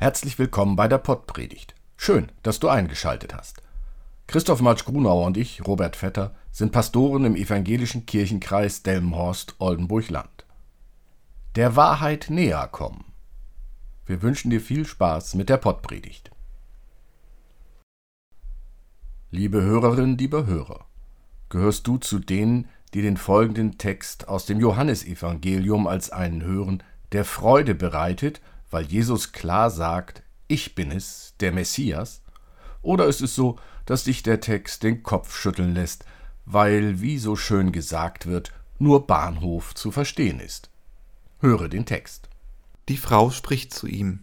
Herzlich willkommen bei der Pottpredigt. Schön, dass du eingeschaltet hast. Christoph Matsch Grunauer und ich, Robert Vetter, sind Pastoren im evangelischen Kirchenkreis Delmenhorst-Oldenburg-Land. Der Wahrheit näher kommen. Wir wünschen dir viel Spaß mit der Pottpredigt. Liebe Hörerinnen, liebe Hörer, gehörst du zu denen, die den folgenden Text aus dem Johannesevangelium als einen hören, der Freude bereitet weil Jesus klar sagt, ich bin es, der Messias? Oder ist es so, dass dich der Text den Kopf schütteln lässt, weil, wie so schön gesagt wird, nur Bahnhof zu verstehen ist? Höre den Text. Die Frau spricht zu ihm.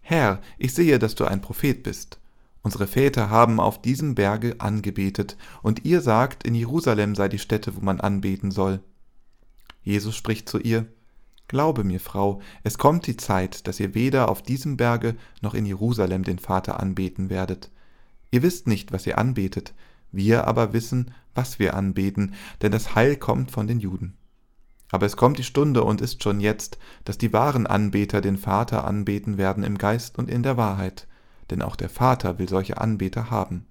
Herr, ich sehe, dass du ein Prophet bist. Unsere Väter haben auf diesem Berge angebetet, und ihr sagt, in Jerusalem sei die Stätte, wo man anbeten soll. Jesus spricht zu ihr, Glaube mir, Frau, es kommt die Zeit, dass ihr weder auf diesem Berge noch in Jerusalem den Vater anbeten werdet. Ihr wisst nicht, was ihr anbetet, wir aber wissen, was wir anbeten, denn das Heil kommt von den Juden. Aber es kommt die Stunde und ist schon jetzt, dass die wahren Anbeter den Vater anbeten werden im Geist und in der Wahrheit, denn auch der Vater will solche Anbeter haben.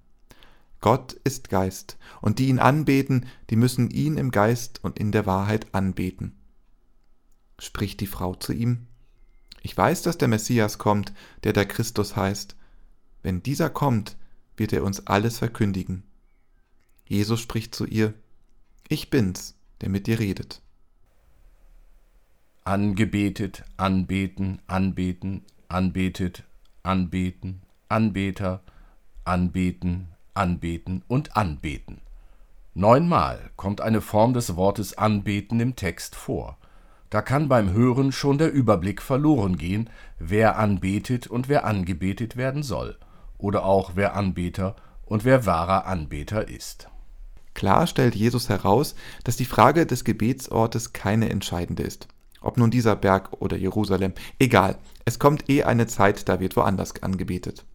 Gott ist Geist, und die ihn anbeten, die müssen ihn im Geist und in der Wahrheit anbeten spricht die Frau zu ihm. Ich weiß, dass der Messias kommt, der der Christus heißt. Wenn dieser kommt, wird er uns alles verkündigen. Jesus spricht zu ihr, Ich bin's, der mit dir redet. Angebetet, anbeten, anbeten, anbetet, anbeten, Anbeter, anbeten, anbeten und anbeten. Neunmal kommt eine Form des Wortes anbeten im Text vor. Da kann beim Hören schon der Überblick verloren gehen, wer anbetet und wer angebetet werden soll, oder auch wer Anbeter und wer wahrer Anbeter ist. Klar stellt Jesus heraus, dass die Frage des Gebetsortes keine entscheidende ist. Ob nun dieser Berg oder Jerusalem, egal, es kommt eh eine Zeit, da wird woanders angebetet.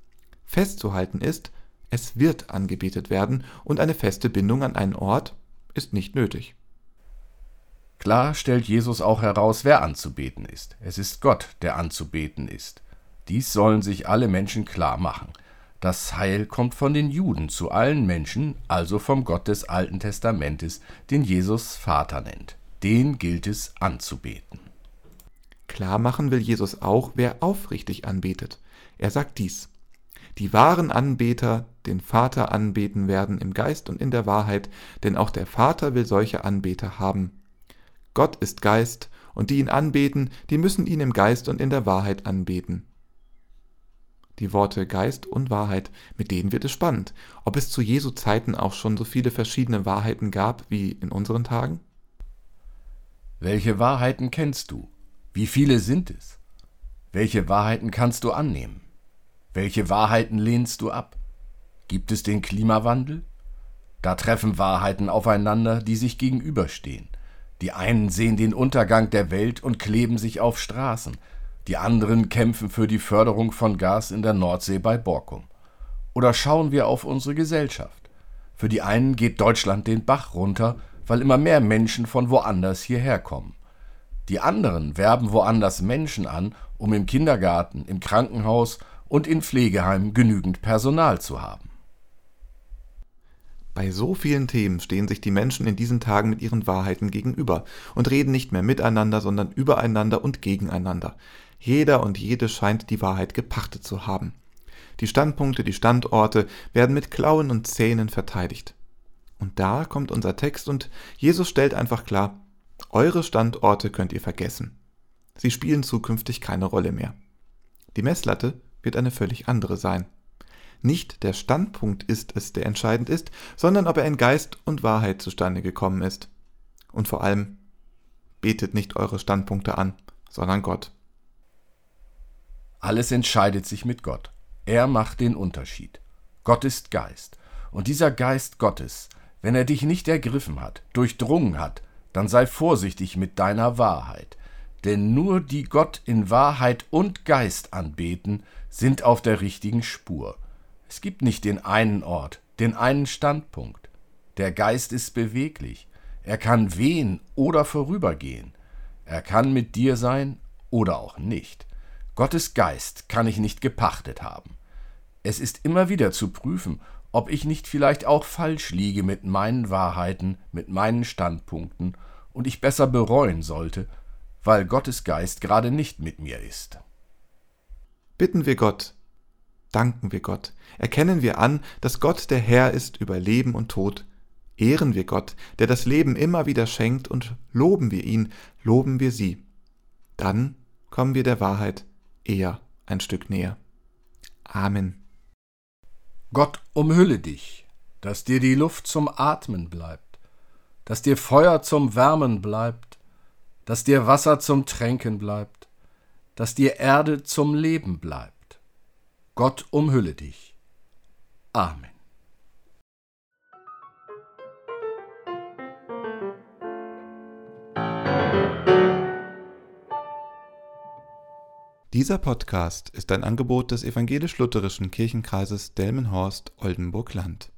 Festzuhalten ist, es wird angebetet werden und eine feste Bindung an einen Ort ist nicht nötig. Klar stellt Jesus auch heraus, wer anzubeten ist. Es ist Gott, der anzubeten ist. Dies sollen sich alle Menschen klar machen. Das Heil kommt von den Juden zu allen Menschen, also vom Gott des Alten Testamentes, den Jesus Vater nennt. Den gilt es anzubeten. Klar machen will Jesus auch, wer aufrichtig anbetet. Er sagt dies. Die wahren Anbeter den Vater anbeten werden im Geist und in der Wahrheit, denn auch der Vater will solche Anbeter haben. Gott ist Geist, und die ihn anbeten, die müssen ihn im Geist und in der Wahrheit anbeten. Die Worte Geist und Wahrheit, mit denen wird es spannend. Ob es zu Jesu Zeiten auch schon so viele verschiedene Wahrheiten gab wie in unseren Tagen? Welche Wahrheiten kennst du? Wie viele sind es? Welche Wahrheiten kannst du annehmen? Welche Wahrheiten lehnst du ab? Gibt es den Klimawandel? Da treffen Wahrheiten aufeinander, die sich gegenüberstehen. Die einen sehen den Untergang der Welt und kleben sich auf Straßen, die anderen kämpfen für die Förderung von Gas in der Nordsee bei Borkum. Oder schauen wir auf unsere Gesellschaft. Für die einen geht Deutschland den Bach runter, weil immer mehr Menschen von woanders hierher kommen. Die anderen werben woanders Menschen an, um im Kindergarten, im Krankenhaus und in Pflegeheimen genügend Personal zu haben. Bei so vielen Themen stehen sich die Menschen in diesen Tagen mit ihren Wahrheiten gegenüber und reden nicht mehr miteinander, sondern übereinander und gegeneinander. Jeder und jede scheint die Wahrheit gepachtet zu haben. Die Standpunkte, die Standorte werden mit Klauen und Zähnen verteidigt. Und da kommt unser Text und Jesus stellt einfach klar, eure Standorte könnt ihr vergessen. Sie spielen zukünftig keine Rolle mehr. Die Messlatte wird eine völlig andere sein. Nicht der Standpunkt ist es, der entscheidend ist, sondern ob er in Geist und Wahrheit zustande gekommen ist. Und vor allem, betet nicht eure Standpunkte an, sondern Gott. Alles entscheidet sich mit Gott. Er macht den Unterschied. Gott ist Geist. Und dieser Geist Gottes, wenn er dich nicht ergriffen hat, durchdrungen hat, dann sei vorsichtig mit deiner Wahrheit. Denn nur die Gott in Wahrheit und Geist anbeten, sind auf der richtigen Spur. Es gibt nicht den einen Ort, den einen Standpunkt. Der Geist ist beweglich. Er kann wehen oder vorübergehen. Er kann mit dir sein oder auch nicht. Gottes Geist kann ich nicht gepachtet haben. Es ist immer wieder zu prüfen, ob ich nicht vielleicht auch falsch liege mit meinen Wahrheiten, mit meinen Standpunkten und ich besser bereuen sollte, weil Gottes Geist gerade nicht mit mir ist. Bitten wir Gott, danken wir Gott, erkennen wir an, dass Gott der Herr ist über Leben und Tod, ehren wir Gott, der das Leben immer wieder schenkt, und loben wir ihn, loben wir sie. Dann kommen wir der Wahrheit eher ein Stück näher. Amen. Gott umhülle dich, dass dir die Luft zum Atmen bleibt, dass dir Feuer zum Wärmen bleibt, dass dir Wasser zum Tränken bleibt, dass dir Erde zum Leben bleibt. Gott umhülle dich. Amen. Dieser Podcast ist ein Angebot des evangelisch-lutherischen Kirchenkreises Delmenhorst-Oldenburg-Land.